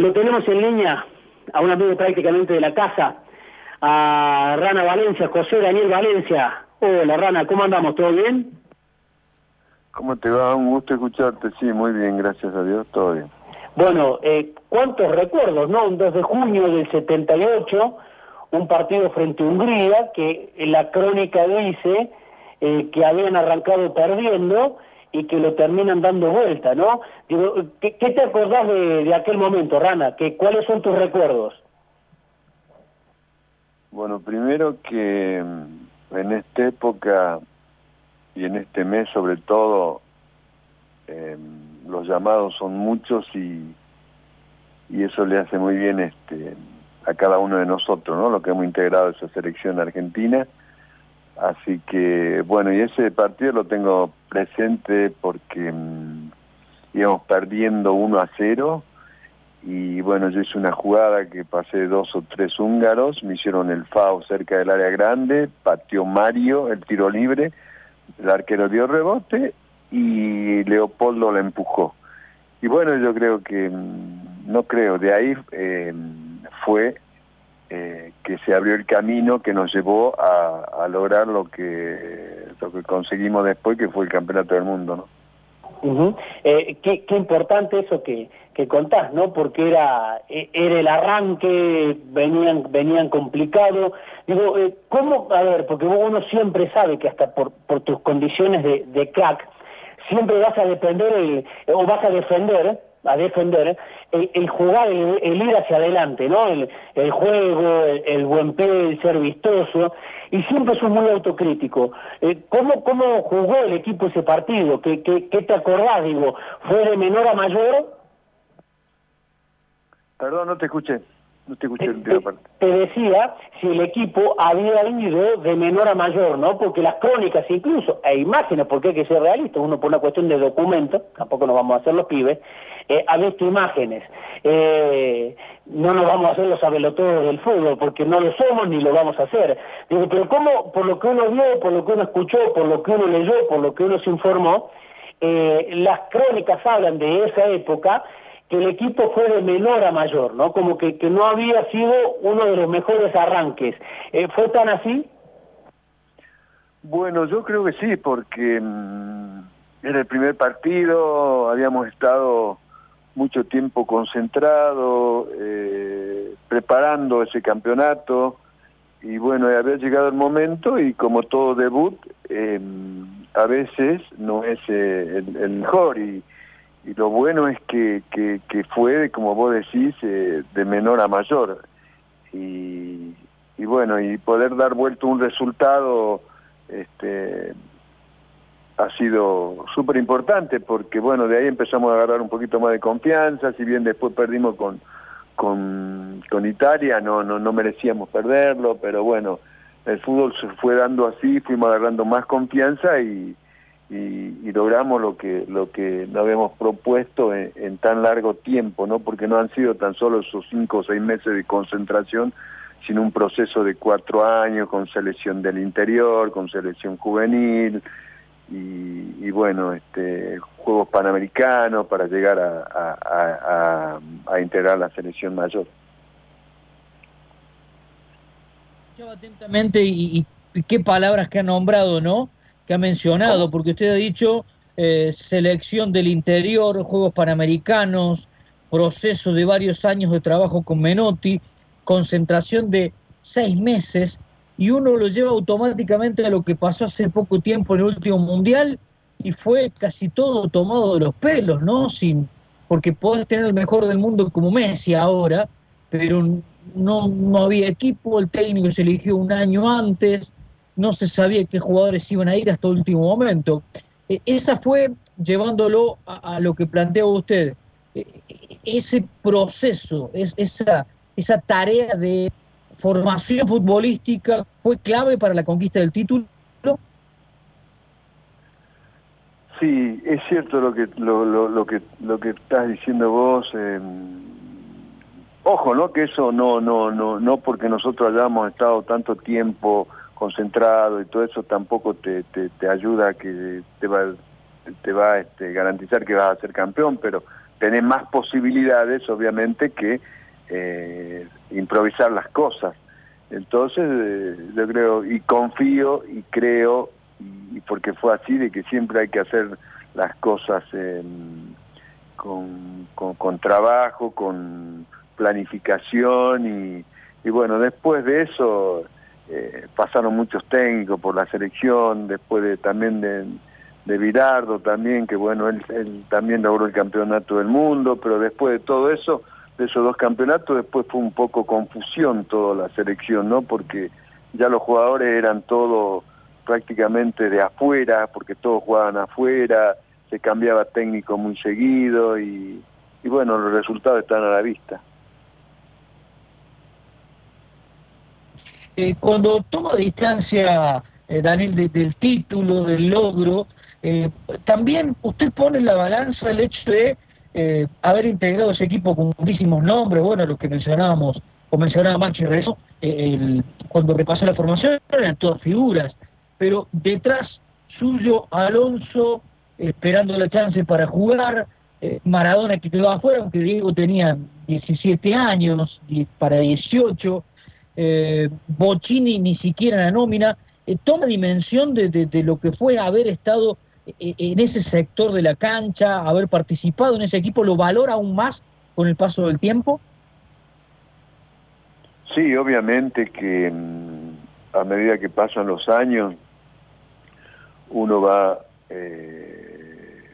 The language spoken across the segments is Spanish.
Lo tenemos en línea a un amigo prácticamente de la casa, a Rana Valencia, José Daniel Valencia. Hola Rana, ¿cómo andamos? ¿Todo bien? ¿Cómo te va? Un gusto escucharte. Sí, muy bien, gracias a Dios, todo bien. Bueno, eh, ¿cuántos recuerdos, no? Un 2 de junio del 78, un partido frente a Hungría, que la crónica dice eh, que habían arrancado perdiendo y que lo terminan dando vuelta, ¿no? Digo, ¿qué, te acordás de, aquel momento, Rana? ¿Qué, ¿Cuáles son tus recuerdos? Bueno, primero que mm, en esta época y en este mes sobre todo, em, los llamados son muchos y, y eso le hace muy bien este, a cada uno de nosotros, ¿no? Lo que hemos integrado esa selección argentina Así que, bueno, y ese partido lo tengo presente porque mm, íbamos perdiendo 1 a 0 y bueno, yo hice una jugada que pasé dos o tres húngaros, me hicieron el FAO cerca del área grande, pateó Mario el tiro libre, el arquero dio rebote y Leopoldo la empujó. Y bueno, yo creo que, mm, no creo, de ahí eh, fue eh, que se abrió el camino que nos llevó a, lograr lo que, lo que conseguimos después, que fue el Campeonato del Mundo, ¿no? Eh, qué, importante eso que, que contás, ¿no? Porque era, e, era el arranque, venían, venían complicados. Digo, eh, ¿cómo? A ver, porque uno siempre sabe que hasta por, por tus condiciones de, crack, siempre vas a depender o vas a defender a defender, el, jugar, el, ir hacia adelante, ¿no? El, juego, el, buen pe, el ser vistoso, y siempre sos muy autocrítico. Eh, ¿cómo, ¿Cómo jugó el equipo ese partido? ¿Qué, qué, qué te acordás, digo? ¿Fue de menor a mayor? Perdón, no te escuché. No te escuché te, te, decía si el equipo había ido de menor a mayor, ¿no? Porque las crónicas incluso, e imágenes, porque hay que ser realistas, uno por una cuestión de documento, tampoco nos vamos a hacer los pibes, eh, ha visto imágenes. Eh, no nos vamos a hacer los abelotodos del fútbol, porque no lo somos ni lo vamos a hacer. Digo, pero ¿cómo, por lo que uno vio, por lo que uno escuchó, por lo que uno leyó, por lo que uno se informó, eh, las crónicas hablan de esa época que el equipo fue de menor a mayor, ¿no? Como que, que no había sido uno de los mejores arranques. ¿Fue tan así? Bueno, yo creo que sí, porque mm, era el primer partido, habíamos estado mucho tiempo concentrado, eh, preparando ese campeonato, y bueno, había llegado el momento y como todo debut, em, a veces no es eh, el, mejor, y, lo bueno es que, que, fue, como vos decís, eh, de menor a mayor. Y, y bueno, y poder dar vuelta un resultado este, ha sido súper importante porque, bueno, de ahí empezamos a agarrar un poquito más de confianza, si bien después perdimos con, con, con Italia, no, no, no merecíamos perderlo, pero bueno, el fútbol se fue dando así, fuimos agarrando más confianza y, y, logramos lo que, lo que nos habíamos propuesto en, en, tan largo tiempo, ¿no? Porque no han sido tan solo esos cinco o seis meses de concentración, sino un proceso de cuatro años con selección del interior, con selección juvenil, y, bueno, este, Juegos Panamericanos para llegar a, a, integrar la selección mayor. atentamente y, qué palabras que ha nombrado, ¿no? Que ha mencionado, porque usted ha dicho eh, selección del interior, Juegos Panamericanos, proceso de varios años de trabajo con Menotti, concentración de seis meses y uno lo lleva automáticamente a lo que pasó hace poco tiempo en el último mundial y fue casi todo tomado de los pelos, ¿no? Sin, porque podés tener el mejor del mundo como Messi ahora, pero no, no había equipo, el técnico se eligió un año antes, no se sabía qué jugadores iban a ir hasta el último momento. E, esa fue llevándolo a, lo que plantea usted, e, ese proceso, es, esa, esa tarea de formación futbolística fue clave para la conquista del título? Sí, es cierto lo que lo, que lo que estás diciendo vos. Em, ojo, ¿no? Que eso no no no no porque nosotros hayamos estado tanto tiempo concentrado y todo eso tampoco te, te, ayuda a que te va te va a este, garantizar que vas a ser campeón, pero tenés más posibilidades, obviamente, que eh, improvisar las cosas. Entonces, eh, yo creo, y confío y creo, y, porque fue así, de que siempre hay que hacer las cosas con, con, trabajo, con planificación, y, y bueno, después de eso eh, pasaron muchos técnicos por la selección, después de, también de, de Virardo también, que bueno, él, también logró el campeonato del mundo, pero después de todo eso de esos dos campeonatos, después fue un poco confusión toda la selección, ¿no? Porque ya los jugadores eran todos prácticamente de afuera, porque todos jugaban afuera, se cambiaba técnico muy seguido y, bueno, los resultados están a la vista. Eh, cuando toma distancia, eh, Daniel, del título, del logro, eh, también usted pone en la balanza el hecho de haber integrado ese equipo con muchísimos nombres, bueno, los que mencionábamos, o mencionaba Manchi Rezo, eh, cuando repasó la formación eran todas figuras, pero detrás suyo Alonso esperando la chance para jugar, Maradona que quedó afuera, aunque Diego tenía 17 años, para 18, eh, ni siquiera en la nómina, toma dimensión de, lo que fue haber estado e, en ese sector de la cancha, haber participado en ese equipo, lo valora aún más con el paso del tiempo? Sí, obviamente que mm, a medida que pasan los años, uno va eh,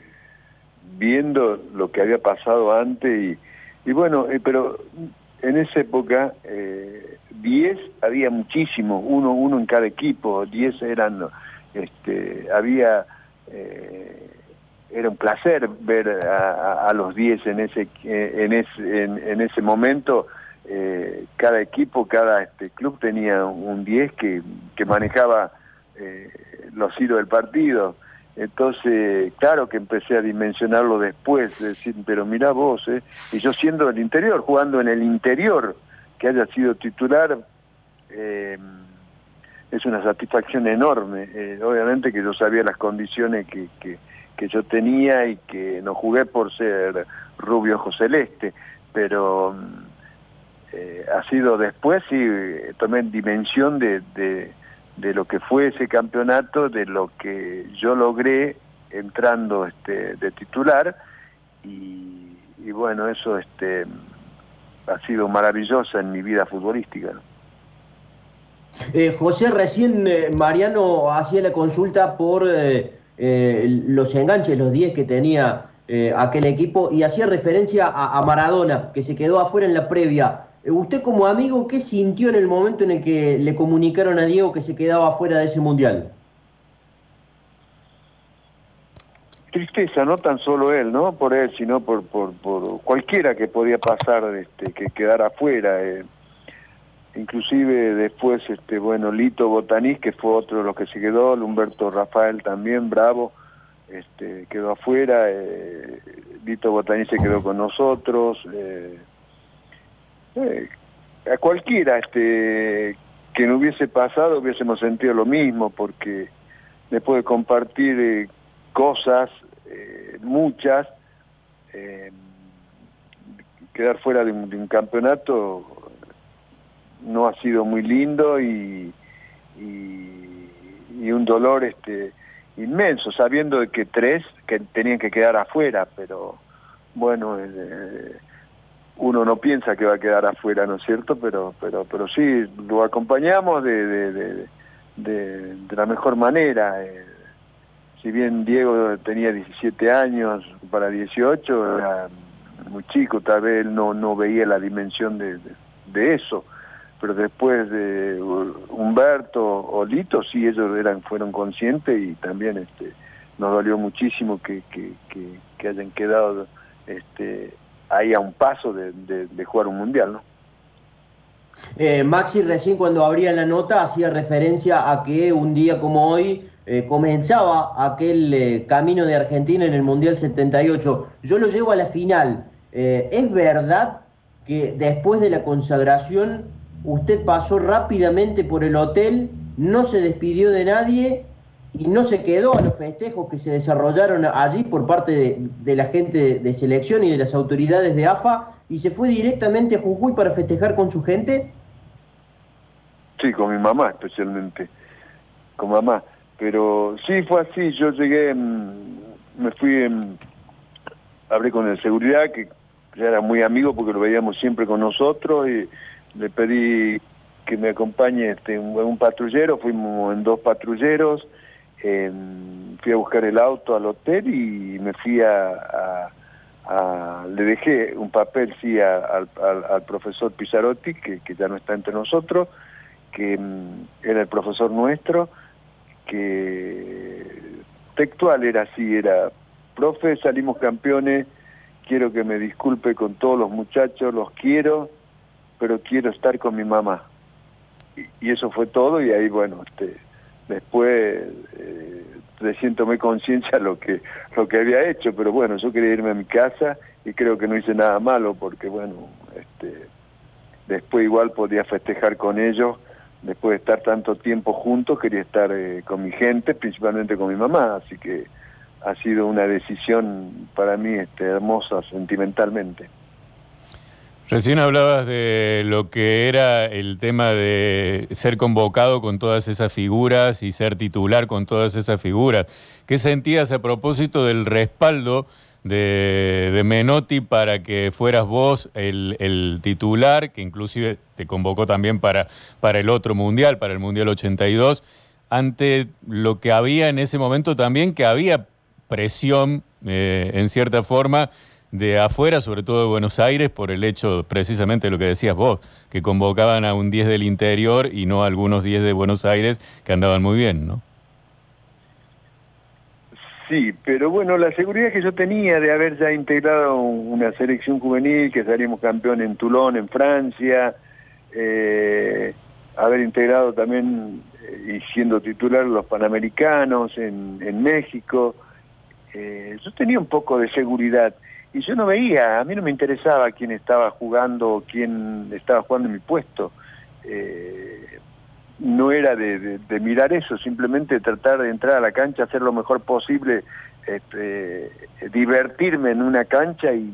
viendo lo que había pasado antes y, bueno, eh, pero en esa época 10 eh, había muchísimos, uno, uno en cada equipo, 10 eran, este, había eh, era un placer ver a, los 10 en ese, en ese, en, ese momento. Eh, cada equipo, cada este, club tenía un 10 que, que manejaba eh, los hilos del partido. Entonces, claro que empecé a dimensionarlo después, decir, pero mira vos, eh, y yo siendo del interior, jugando en el interior, que haya sido titular, eh, es una satisfacción enorme. Eh, obviamente que yo sabía las condiciones que, que, yo tenía y que no jugué por ser rubio ojo celeste, pero eh, ha sido después, sí, tomé dimensión de, de, de, lo que fue ese campeonato, de lo que yo logré entrando este, de titular y, y bueno, eso este, ha sido maravilloso en mi vida futbolística. Eh, José, recién eh, Mariano hacía la consulta por eh, los enganches, los 10 que tenía aquel equipo, y hacía referencia a, Maradona, que se quedó afuera en la previa. ¿Usted como amigo qué sintió en el momento en el que le comunicaron a Diego que se quedaba afuera de ese mundial? Tristeza, no tan solo él, ¿no? Por él, sino por, por, cualquiera que podía pasar, este, que quedara afuera inclusive después, este, bueno, Lito Botanís, que fue otro de los que se quedó, Humberto Rafael también, bravo, este, quedó afuera, eh, Lito Botanís se quedó con nosotros, eh, eh, a cualquiera este, que no hubiese pasado hubiésemos sentido lo mismo, porque después de compartir cosas, muchas, quedar fuera de un campeonato no ha sido muy lindo y, y, un dolor este inmenso, sabiendo de que tres que tenían que quedar afuera, pero bueno, eh, uno no piensa que va a quedar afuera, ¿no es cierto? Pero, pero, pero sí, lo acompañamos de, de, de, de la mejor manera. Eh, si bien Diego tenía 17 años para 18, era muy chico, tal vez él no, no veía la dimensión de, de eso pero después de Humberto o Lito, sí, ellos eran, fueron conscientes y también este, nos dolió muchísimo que, que, que, hayan quedado este, ahí a un paso de, de, jugar un mundial, ¿no? Eh, Maxi recién cuando abría la nota hacía referencia a que un día como hoy eh, comenzaba aquel eh, camino de Argentina en el Mundial 78. Yo lo llevo a la final. ¿Es verdad que después de la consagración usted pasó rápidamente por el hotel, no se despidió de nadie y no se quedó a los festejos que se desarrollaron allí por parte de, la gente de selección y de las autoridades de AFA y se fue directamente a Jujuy para festejar con su gente? Sí, con mi mamá especialmente, con mamá. Pero sí fue así, yo llegué, me fui, hablé con el seguridad, que ya era muy amigo porque lo veíamos siempre con nosotros, y le pedí que me acompañe este, un, patrullero, fuimos en dos patrulleros, fui a buscar el auto al hotel y me fui a, le dejé un papel sí al, profesor Pizarotti, que, ya no está entre nosotros, que mm, era el profesor nuestro, que textual era así, era, profe, salimos campeones, quiero que me disculpe con todos los muchachos, los quiero, pero quiero estar con mi mamá. Y, eso fue todo y ahí, bueno, este, después eh, recién tomé conciencia lo que, lo que había hecho, pero bueno, yo quería irme a mi casa y creo que no hice nada malo porque, bueno, este, después igual podía festejar con ellos, después de estar tanto tiempo juntos, quería estar eh, con mi gente, principalmente con mi mamá, así que ha sido una decisión para mí este, hermosa sentimentalmente. Recién hablabas de lo que era el tema de ser convocado con todas esas figuras y ser titular con todas esas figuras. ¿Qué sentías a propósito del respaldo de, Menotti para que fueras vos el, titular, que inclusive te convocó también para, para el otro mundial, para el Mundial 82, ante lo que había en ese momento también, que había presión eh, en cierta forma de afuera, sobre todo de Buenos Aires, por el hecho precisamente de lo que decías vos, que convocaban a un 10 del interior y no a algunos 10 de Buenos Aires que andaban muy bien, ¿no? Sí, pero bueno, la seguridad que yo tenía de haber ya integrado una selección juvenil, que salimos campeón en Toulon, en Francia, eh, haber integrado también eh, y siendo titular los Panamericanos en, México, eh, yo tenía un poco de seguridad y yo no veía, a mí no me interesaba quién estaba jugando, quién estaba jugando en mi puesto. No era de, mirar eso, simplemente tratar de entrar a la cancha, hacer lo mejor posible, este, divertirme en una cancha y,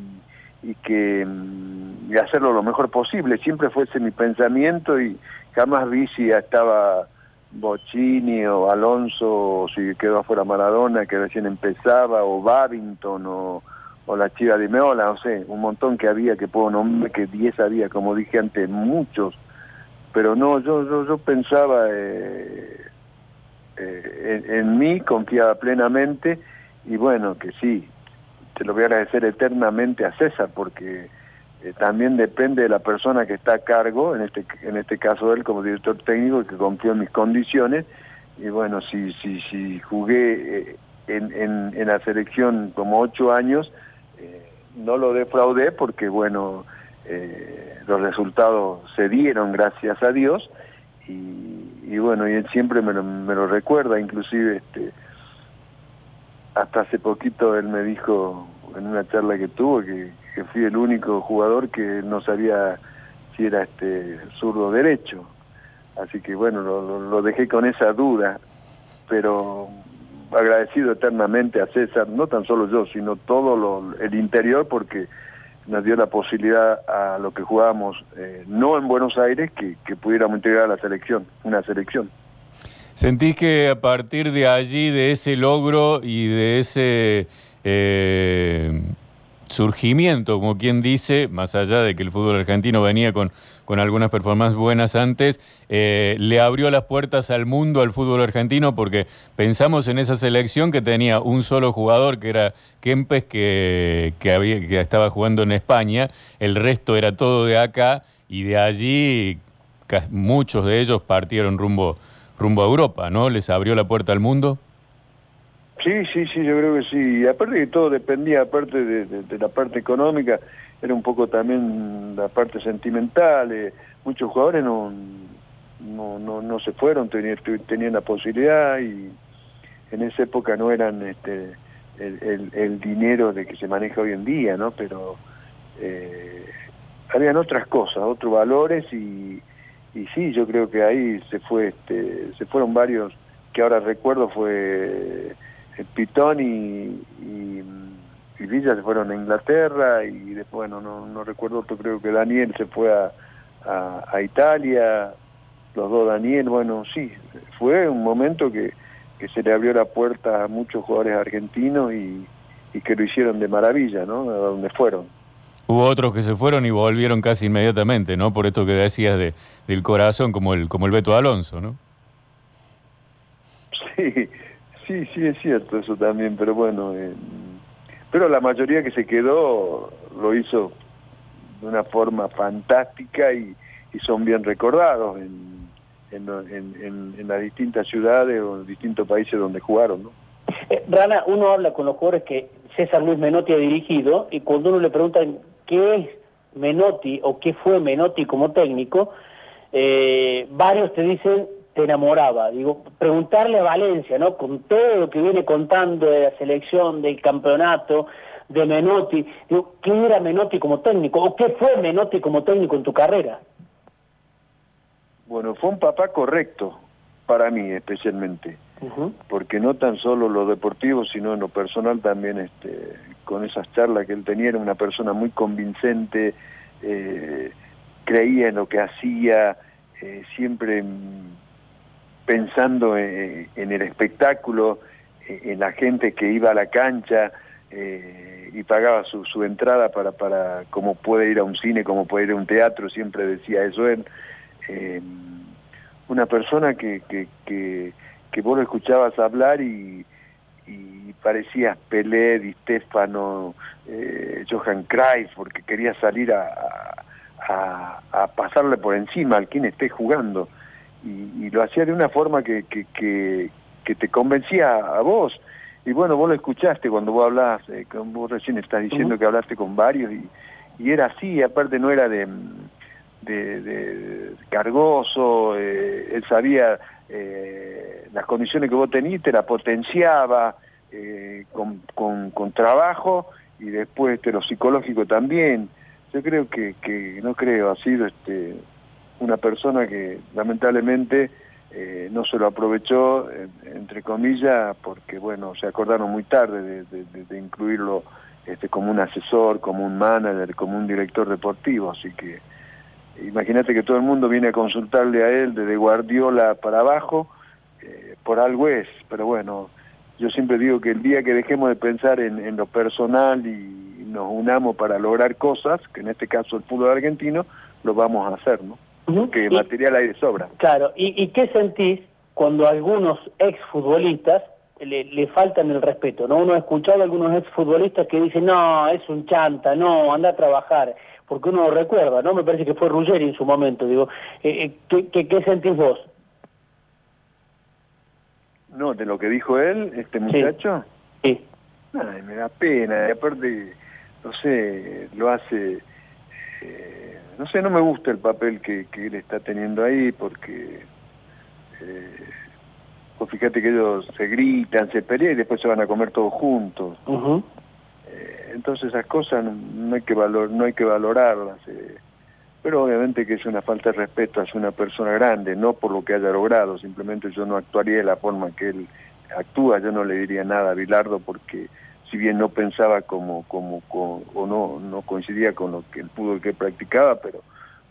que mm, y hacerlo lo mejor posible. Siempre fue ese mi pensamiento y jamás vi si estaba Bocini o Alonso, o si quedó afuera Maradona, que recién empezaba, o Babington, o o la chiva de Meola, no sé, un montón que había, que puedo nombrar, que 10 había, como dije antes, muchos, pero no, yo, yo, yo pensaba eh, eh, en, mí, confiaba plenamente, y bueno, que sí, te lo voy a agradecer eternamente a César, porque eh, también depende de la persona que está a cargo, en este, en este caso él como director técnico, que confió en mis condiciones, y bueno, si, si, si jugué en, en, en la selección como ocho años, no lo defraudé porque, bueno, eh, los resultados se dieron, gracias a Dios, y, bueno, y él siempre me lo, me lo recuerda, inclusive este, hasta hace poquito él me dijo en una charla que tuvo que, fui el único jugador que no sabía si era este zurdo derecho. Así que bueno, lo dejé con esa duda, pero agradecido eternamente a César, no tan solo yo, sino todo el interior, porque nos dio la posibilidad a lo que jugábamos, eh, no en Buenos Aires, que, pudiéramos integrar a la selección, una selección. ¿Sentís que a partir de allí, de ese logro y de ese eh, surgimiento, como quien dice, más allá de que el fútbol argentino venía con con algunas performances buenas antes, eh, le abrió las puertas al mundo, al fútbol argentino, porque pensamos en esa selección que tenía un solo jugador, que era Kempes, que, que, había, que estaba jugando en España, el resto era todo de acá, y de allí muchos de ellos partieron rumbo, rumbo a Europa, ¿no? ¿Les abrió la puerta al mundo? Sí, sí, sí, yo creo que sí. Aparte de todo dependía, aparte de la parte económica, era un poco también la parte sentimental, eh, muchos jugadores no, no, no, se fueron, tenían, tenían la posibilidad y en esa época no eran este, el, el, dinero de que se maneja hoy en día, ¿no? Pero eh, habían otras cosas, otros valores y, y sí, yo creo que ahí se fue, este, se fueron varios que ahora recuerdo fue Pitón y, y, Villa se fueron a Inglaterra y después, bueno, no, no recuerdo otro, creo que Daniel se fue a, a, Italia, los dos Daniel, bueno, sí, fue un momento que, que se le abrió la puerta a muchos jugadores argentinos y, y que lo hicieron de maravilla, ¿no? A donde fueron. Hubo otros que se fueron y volvieron casi inmediatamente, ¿no? Por esto que decías de, del corazón, como el, como el Beto Alonso, ¿no? Sí, sí, sí es cierto eso también, pero bueno, eh, pero la mayoría que se quedó lo hizo de una forma fantástica y, son bien recordados en, en, en, las distintas ciudades o distintos países donde jugaron, ¿no? Eh, Rana, uno habla con los jugadores que César Luis Menotti ha dirigido y cuando uno le pregunta qué es Menotti o qué fue Menotti como técnico, eh, varios te dicen te enamoraba. Digo, preguntarle a Valencia, ¿no? Con todo lo que viene contando de la selección, del campeonato, de Menotti, digo, ¿qué era Menotti como técnico? ¿O qué fue Menotti como técnico en tu carrera? Bueno, fue un papá correcto, para mí especialmente, porque no tan solo lo deportivo, sino en lo personal también, este, con esas charlas que él tenía, era una persona muy convincente, eh, creía en lo que hacía, eh, siempre pensando en, el espectáculo, en la gente que iba a la cancha eh, y pagaba su, entrada para, para como puede ir a un cine, como puede ir a un teatro, siempre decía eso él. Eh, una persona que, que, que, que, vos lo escuchabas hablar y, y parecías Pelé, Di Stefano, eh, Johan Cruyff, porque quería salir a, a, a pasarle por encima al quien esté jugando y, lo hacía de una forma que, que, que, te convencía a vos. Y bueno, vos lo escuchaste cuando vos hablás, eh, vos recién estás diciendo que hablaste con varios y, y era así, aparte no era de, de, cargoso, eh, él sabía eh, las condiciones que vos tenías, te la potenciaba con, con, con, trabajo y después este, lo psicológico también. Yo creo que, que no creo, ha sido este una persona que lamentablemente eh, no se lo aprovechó, entre comillas, porque bueno, se acordaron muy tarde de, incluirlo este, como un asesor, como un manager, como un director deportivo, así que imagínate que todo el mundo viene a consultarle a él desde Guardiola para abajo, eh, por algo es, pero bueno, yo siempre digo que el día que dejemos de pensar en, lo personal y nos unamos para lograr cosas, que en este caso el fútbol argentino, lo vamos a hacer, ¿no? Que material hay de sobra. Claro, ¿y, qué sentís cuando algunos exfutbolistas le, le faltan el respeto? ¿no? Uno ha escuchado a algunos exfutbolistas que dicen, no, es un chanta, no, anda a trabajar, porque uno lo recuerda, ¿no? Me parece que fue Ruggeri en su momento, digo, eh, eh, ¿qué, qué, sentís vos? No, de lo que dijo él, este muchacho. Sí. Ay, me da pena, y aparte, no sé, lo hace... Eh, no sé, no me gusta el papel que, él está teniendo ahí porque, eh, pues fíjate que ellos se gritan, se pelean y después se van a comer todos juntos. Eh, entonces esas cosas no, hay que valor, no hay que valorarlas. Eh. pero obviamente que es una falta de respeto hacia una persona grande, no por lo que haya logrado, simplemente yo no actuaría de la forma que él actúa, yo no le diría nada a Bilardo porque si bien no pensaba como, como, o no, no coincidía con lo que el fútbol que practicaba, pero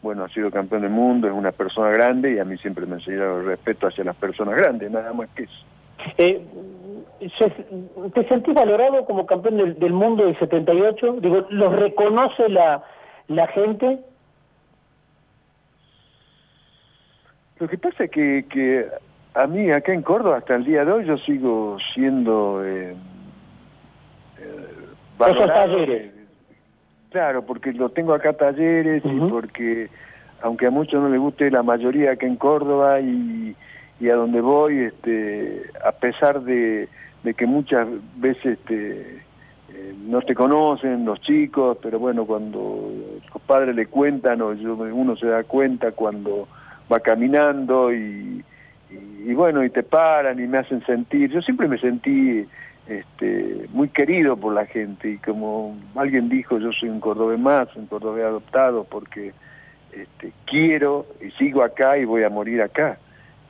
bueno, ha sido campeón del mundo, es una persona grande y a mí siempre me enseñaron el respeto hacia las personas grandes, nada más que eso. Eh, ¿Te sentís valorado como campeón del, mundo del 78? Digo, ¿lo reconoce la, la gente? Lo que pasa es que, que a mí acá en Córdoba hasta el día de hoy yo sigo siendo... Eh, talleres. Claro, porque lo tengo acá talleres y porque, aunque a muchos no les guste la mayoría acá en Córdoba y, a donde voy, este, a pesar de, que muchas veces este, eh, no te conocen los chicos, pero bueno, cuando los padres le cuentan o uno se da cuenta cuando va caminando y, y, bueno, y te paran y me hacen sentir, yo siempre me sentí este, muy querido por la gente y como alguien dijo, yo soy un cordobés más, un cordobés adoptado porque este, quiero y sigo acá y voy a morir acá.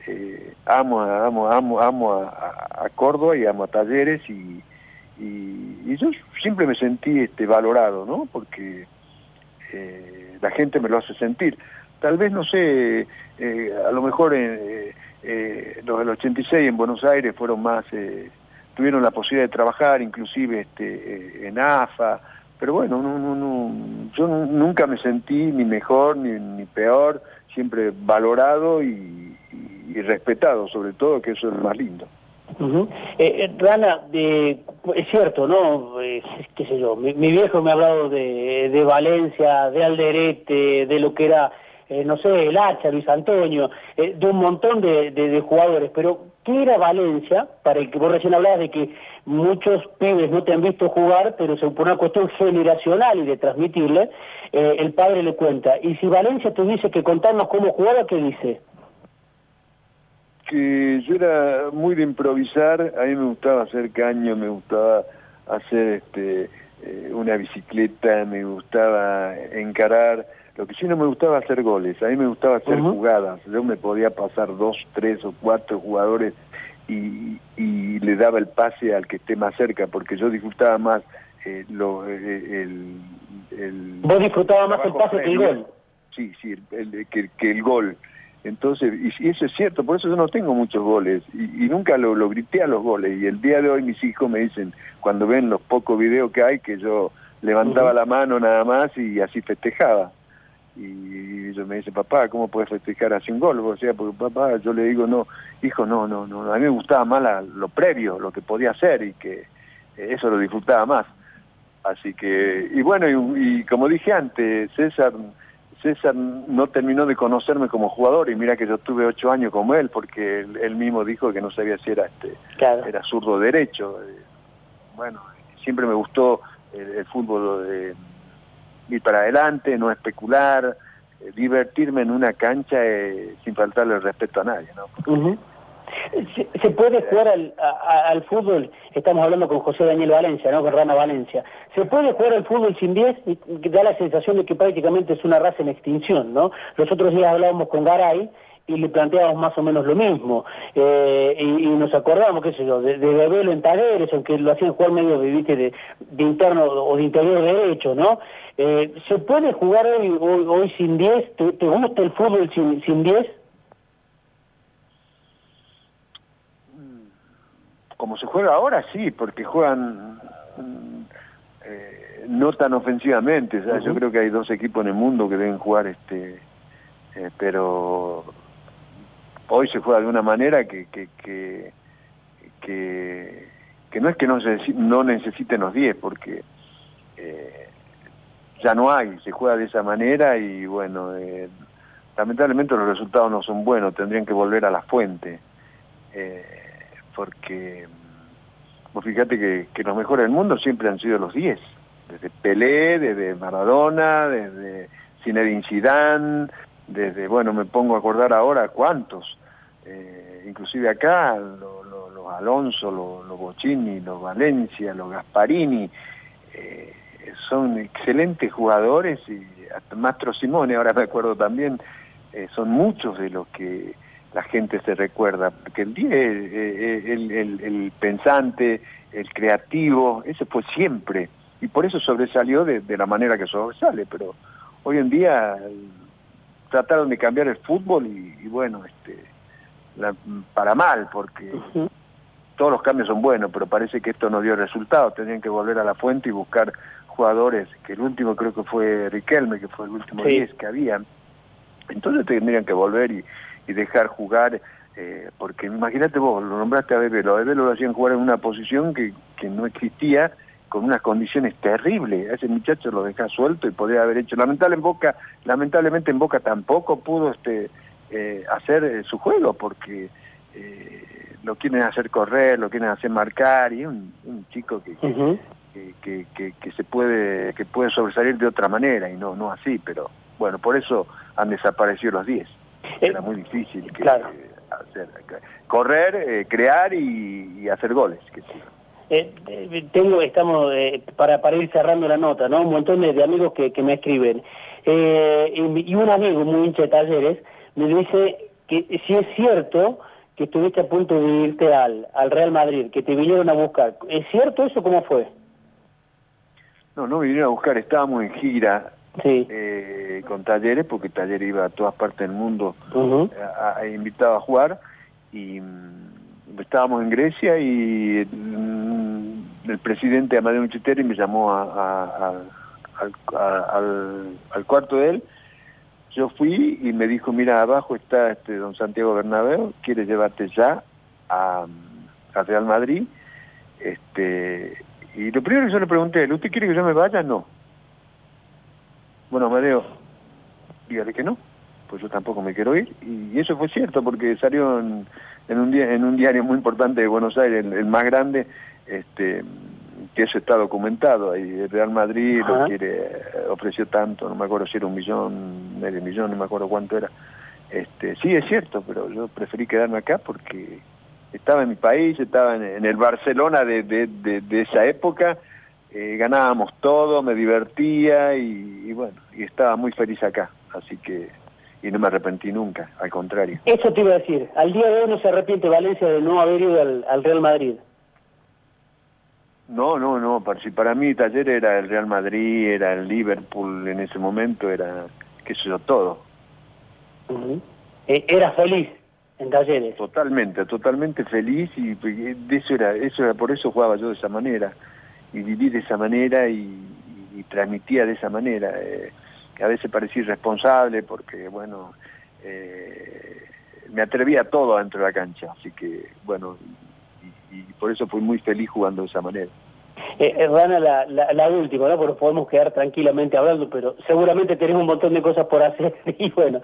eh, amo, amo, amo, amo a, Córdoba y amo a Talleres y, y, yo siempre me sentí este, valorado, ¿no? Porque eh, la gente me lo hace sentir. Tal vez, no sé, eh, a lo mejor en, los del 86 en Buenos Aires fueron más, tuvieron la posibilidad de trabajar, inclusive este, en AFA, pero bueno, no, no, no, yo nunca me sentí ni mejor ni, ni peor, siempre valorado y, respetado sobre todo, que eso es más lindo. Eh, eh, Rana, es cierto, ¿no? qué sé yo, mi, viejo me ha hablado de, Valencia, de Alderete, de lo que era, eh, no sé, el Hacha, Luis Antonio, de un montón de, jugadores, pero ¿qué era Valencia? Para el que vos recién hablabas de que muchos pibes no te han visto jugar, pero se por una cuestión generacional y de transmitirle, el padre le cuenta. Y si Valencia dice que contarnos cómo jugaba, ¿qué dice? que yo era muy de improvisar, a mí me gustaba hacer caño, me gustaba hacer este, eh, una bicicleta, me gustaba encarar, lo que sí no me gustaba hacer goles, a mí me gustaba hacer jugadas, yo me podía pasar dos, tres o cuatro jugadores y, le daba el pase al que esté más cerca, porque yo disfrutaba más eh, lo, eh, el, el... ¿Vos disfrutabas más el pase que el gol? Sí, sí, que, que el gol. Entonces, y, eso es cierto, por eso yo no tengo muchos goles y, nunca lo, lo, grité a los goles. Y el día de hoy mis hijos me dicen, cuando ven los pocos videos que hay, que yo levantaba la mano nada más y así festejaba. Y ellos me dicen, papá, ¿cómo puedes festejar así un gol? O sea, porque papá, yo le digo, no, hijo, no, no, no, a mí me gustaba más lo previo, lo que podía hacer y que eso lo disfrutaba más. Así que, y bueno, y como dije antes, César César no terminó de conocerme como jugador y mira que yo tuve ocho años como él porque él, mismo dijo que no sabía si era este era zurdo derecho eh, bueno siempre me gustó el, fútbol de ir para adelante no especular eh, divertirme en una cancha eh, sin faltarle el respeto a nadie ¿no? ¿Se, puede jugar al, fútbol? Estamos hablando con José Daniel Valencia, ¿no? Con Rana Valencia. ¿Se puede jugar al fútbol sin 10? Da la sensación de que prácticamente es una raza en extinción, ¿no? Los otros días hablábamos con Garay y le planteábamos más o menos lo mismo. Eh, y, nos acordamos, qué sé yo, de, de Bebelo en Talleres, aunque lo hacían jugar medio de, de, interno o de interior derecho, ¿no? Eh, ¿Se puede jugar hoy, hoy, sin 10? ¿Te, gusta el fútbol sin, sin 10? como se juega ahora, sí, porque juegan eh, no tan ofensivamente. Yo creo que hay dos equipos en el mundo que deben jugar, este, eh, pero hoy se juega de una manera que, que, que, no es que no, no necesiten los 10, porque eh, ya no hay, se juega de esa manera y bueno, lamentablemente los resultados no son buenos, tendrían que volver a la fuente porque vos fíjate que, que, los mejores del mundo siempre han sido los 10, desde Pelé, desde Maradona, desde Zinedine Zidane, desde, bueno, me pongo a acordar ahora cuántos, eh, inclusive acá, los Alonso, los lo Bocini, los Valencia, los Gasparini, eh, son excelentes jugadores y hasta Mastro Simone, ahora me acuerdo también, eh, son muchos de los que la gente se recuerda, porque el 10, el, el, pensante, el creativo, ese fue siempre, y por eso sobresalió de, la manera que sobresale, pero hoy en día trataron de cambiar el fútbol y, bueno, este, para mal, porque todos los cambios son buenos, pero parece que esto no dio resultado, tenían que volver a la fuente y buscar jugadores, que el último creo que fue Riquelme, que fue el último 10 que había, entonces tendrían que volver y y dejar jugar, eh, porque imagínate vos, lo nombraste a Bebelo, a Bebelo lo hacían jugar en una posición que, que no existía, con unas condiciones terribles, a ese muchacho lo deja suelto y podría haber hecho, lamentablemente en Boca, lamentablemente en Boca tampoco pudo este eh, hacer eh, su juego, porque lo quieren hacer correr, lo quieren hacer marcar, y un, un chico que, que, que, que, se puede, que puede sobresalir de otra manera, y no, no así, pero bueno, por eso han desaparecido los 10. Eh, Era muy difícil que, hacer, correr, eh, crear y, hacer goles. Eh, tengo, estamos, para, para ir cerrando la nota, ¿no? Un montón de, amigos que, me escriben. Y, un amigo muy hincha de talleres me dice que si es cierto que estuviste a punto de irte al, al Real Madrid, que te vinieron a buscar. ¿Es cierto eso? ¿Cómo fue? No, no vinieron a buscar, estábamos en gira Sí. eh, con Talleres, porque Talleres iba a todas partes del mundo a- a- invitado a jugar y mm, estábamos en Grecia y mm, el presidente Amadeo Muchiteri me llamó a- a- a- al, a- al- al cuarto de él. Yo fui y me dijo, mira, abajo está este don Santiago Bernabéu, quiere llevarte ya a, a Real Madrid. Este, y lo primero que yo le pregunté ¿usted quiere que yo me vaya? No. Bueno, Amadeo, dígale que no pues yo tampoco me quiero ir. Y eso fue cierto, porque salió en, en un, día, en un diario muy importante de Buenos Aires, el, el más grande, este, que eso está documentado. Y el Real Madrid Ajá. lo quiere, ofreció tanto, no me acuerdo si era un millón, medio millón, no me acuerdo cuánto era. Este, sí, es cierto, pero yo preferí quedarme acá porque estaba en mi país, estaba en, en el Barcelona de, de, de- de esa época, eh, ganábamos todo, me divertía y, y bueno, y estaba muy feliz acá, así que, y no me arrepentí nunca, al contrario. Eso te iba a decir. Al día de hoy no se arrepiente Valencia de no haber ido al, al Real Madrid. No, no, no, para, si para mí Taller era el Real Madrid, era el Liverpool en ese momento, era, qué sé yo, todo. Eh, era feliz en Talleres. totalmente, totalmente feliz y de eso era, eso era, por eso jugaba yo de esa manera y viví de esa manera y, y- y transmitía de esa manera. eh, que a veces parecía irresponsable porque, bueno, eh, me atrevía a todo dentro de la cancha, así que, bueno, y, y por eso fui muy feliz jugando de esa manera. Eh, eh, Rana, la, la, la última, ¿no? Porque podemos quedar tranquilamente hablando, pero seguramente tenés un montón de cosas por hacer y bueno,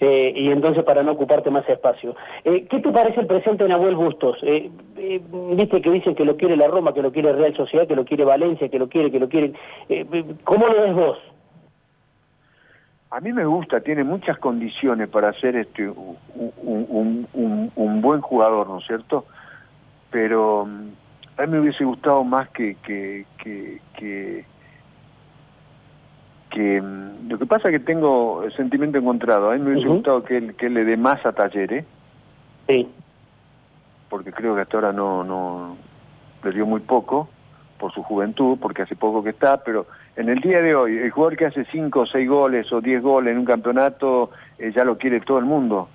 eh, y entonces para no ocuparte más espacio. Eh, ¿Qué te parece el presente de Nahuel Bustos? Viste que dicen que lo quiere la Roma, que lo quiere Real Sociedad, que lo quiere Valencia, que lo quiere, que lo quiere. ¿Cómo lo ves vos? A mí me gusta, tiene muchas condiciones para ser este, un buen jugador, ¿no es cierto? Pero mm, a mí me hubiese gustado más que... que, que, que- que, mm, lo que pasa es que tengo el sentimiento encontrado. A mí me hubiese gustado que él, que él le dé más a Talleres, Sí. porque creo que hasta ahora no, no le dio muy poco por su juventud, porque hace poco que está, pero en el día de hoy, el jugador que hace 5 o 6 goles o 10 goles en un campeonato, eh, ya lo quiere todo el mundo.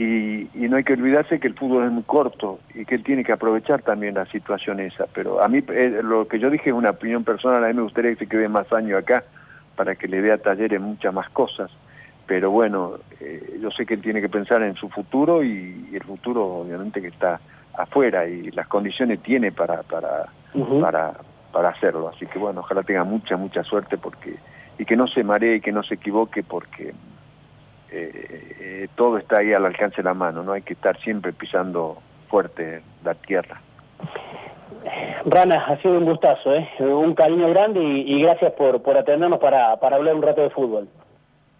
Y, y no hay que olvidarse que el fútbol es muy corto y que él tiene que aprovechar también la situación esa. Pero a mí, eh, lo que yo dije es una opinión personal, a mí me gustaría que se quede más años acá para que le dé a talleres muchas más cosas. Pero bueno, eh, yo sé que él tiene que pensar en su futuro y, y el futuro obviamente que está afuera y las condiciones tiene para, para, para, para hacerlo. Así que bueno, ojalá tenga mucha, mucha suerte porque y que no se maree y que no se equivoque porque eh, todo está ahí al alcance de la mano, no hay que estar siempre pisando fuerte la tierra. Rana, ha sido un gustazo, ¿eh? un cariño grande y, y gracias por, por atendernos para, para hablar un rato de fútbol.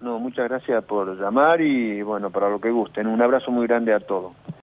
No, muchas gracias por llamar y bueno, para lo que gusten. Un abrazo muy grande a todos.